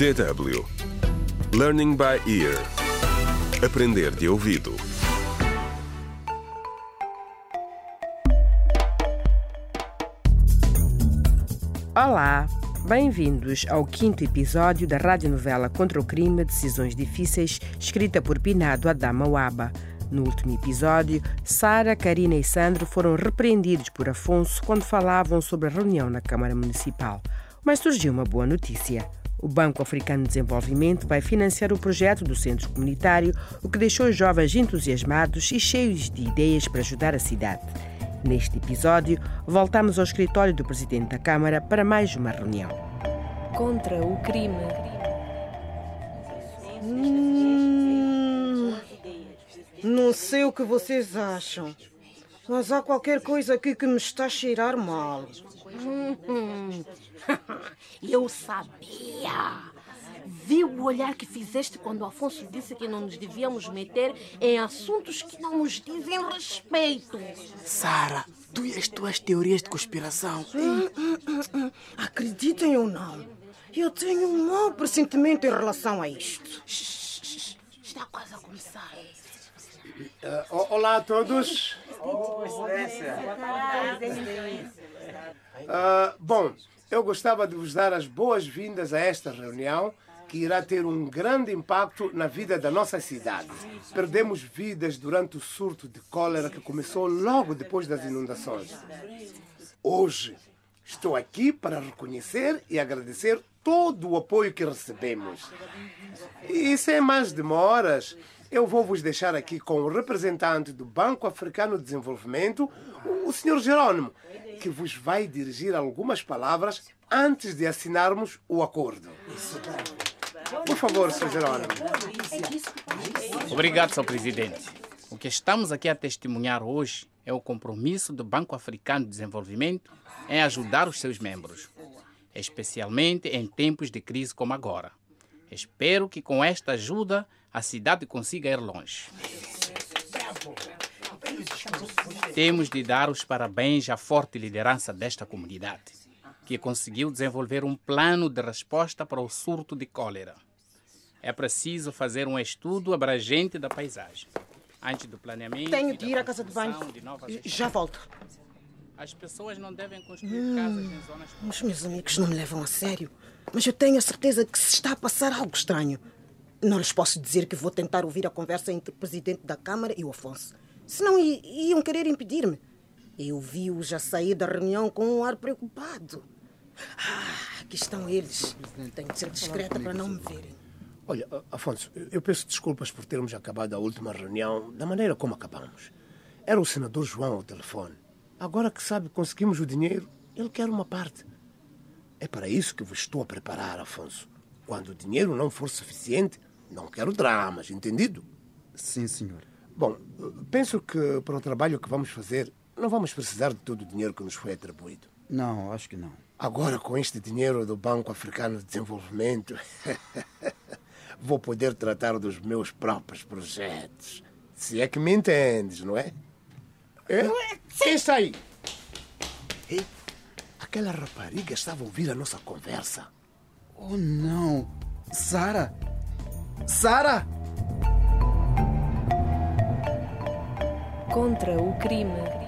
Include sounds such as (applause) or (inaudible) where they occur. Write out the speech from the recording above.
DW Learning by Ear Aprender de ouvido Olá, bem-vindos ao quinto episódio da radionovela Contra o Crime Decisões Difíceis, escrita por Pinado Adama Waba. No último episódio, Sara, Karina e Sandro foram repreendidos por Afonso quando falavam sobre a reunião na Câmara Municipal. Mas surgiu uma boa notícia. O Banco Africano de Desenvolvimento vai financiar o projeto do centro comunitário, o que deixou os jovens entusiasmados e cheios de ideias para ajudar a cidade. Neste episódio, voltamos ao escritório do presidente da Câmara para mais uma reunião. Contra o crime. Hum, não sei o que vocês acham, mas há qualquer coisa aqui que me está a cheirar mal. Hum, eu sabia. Vi o olhar que fizeste quando o Afonso disse que não nos devíamos meter em assuntos que não nos dizem respeito. Sara, tu e as tuas teorias de conspiração. Acreditem ou não, eu tenho um mau pressentimento em relação a isto. Está quase a começar. Uh, olá a todos. Uh, bom, eu gostava de vos dar as boas-vindas a esta reunião que irá ter um grande impacto na vida da nossa cidade. Perdemos vidas durante o surto de cólera que começou logo depois das inundações. Hoje estou aqui para reconhecer e agradecer todo o apoio que recebemos. E sem mais demoras, eu vou vos deixar aqui com o representante do Banco Africano de Desenvolvimento, o Sr. Jerônimo, que vos vai dirigir algumas palavras antes de assinarmos o acordo. Por favor, Sr. Jerônimo. Obrigado, Sr. Presidente. O que estamos aqui a testemunhar hoje é o compromisso do Banco Africano de Desenvolvimento em ajudar os seus membros, especialmente em tempos de crise como agora. Espero que com esta ajuda a cidade consiga ir longe. Temos de dar os parabéns à forte liderança desta comunidade, que conseguiu desenvolver um plano de resposta para o surto de cólera. É preciso fazer um estudo abrangente da paisagem, antes do planeamento. Tenho de ir à casa de banho. de Já volto. As pessoas não devem construir casas em zonas Os meus amigos não me levam a sério, mas eu tenho a certeza que se está a passar algo estranho. Não lhes posso dizer que vou tentar ouvir a conversa entre o presidente da Câmara e o Afonso. Senão iam querer impedir-me. Eu vi-os a sair da reunião com um ar preocupado. Ah, aqui estão eles. Tenho de ser discreta para não me verem. Olha, Afonso, eu peço desculpas por termos acabado a última reunião da maneira como acabamos. Era o senador João ao telefone. Agora que sabe que conseguimos o dinheiro, ele quer uma parte. É para isso que vos estou a preparar, Afonso. Quando o dinheiro não for suficiente, não quero dramas, entendido? Sim, senhor. Bom, penso que para o trabalho que vamos fazer, não vamos precisar de todo o dinheiro que nos foi atribuído. Não, acho que não. Agora, com este dinheiro do Banco Africano de Desenvolvimento, (laughs) vou poder tratar dos meus próprios projetos. Se é que me entendes, não é? é? Quem está aí? Aquela rapariga estava a ouvir a nossa conversa. Oh, não. Sara! Sara! Contra o crime.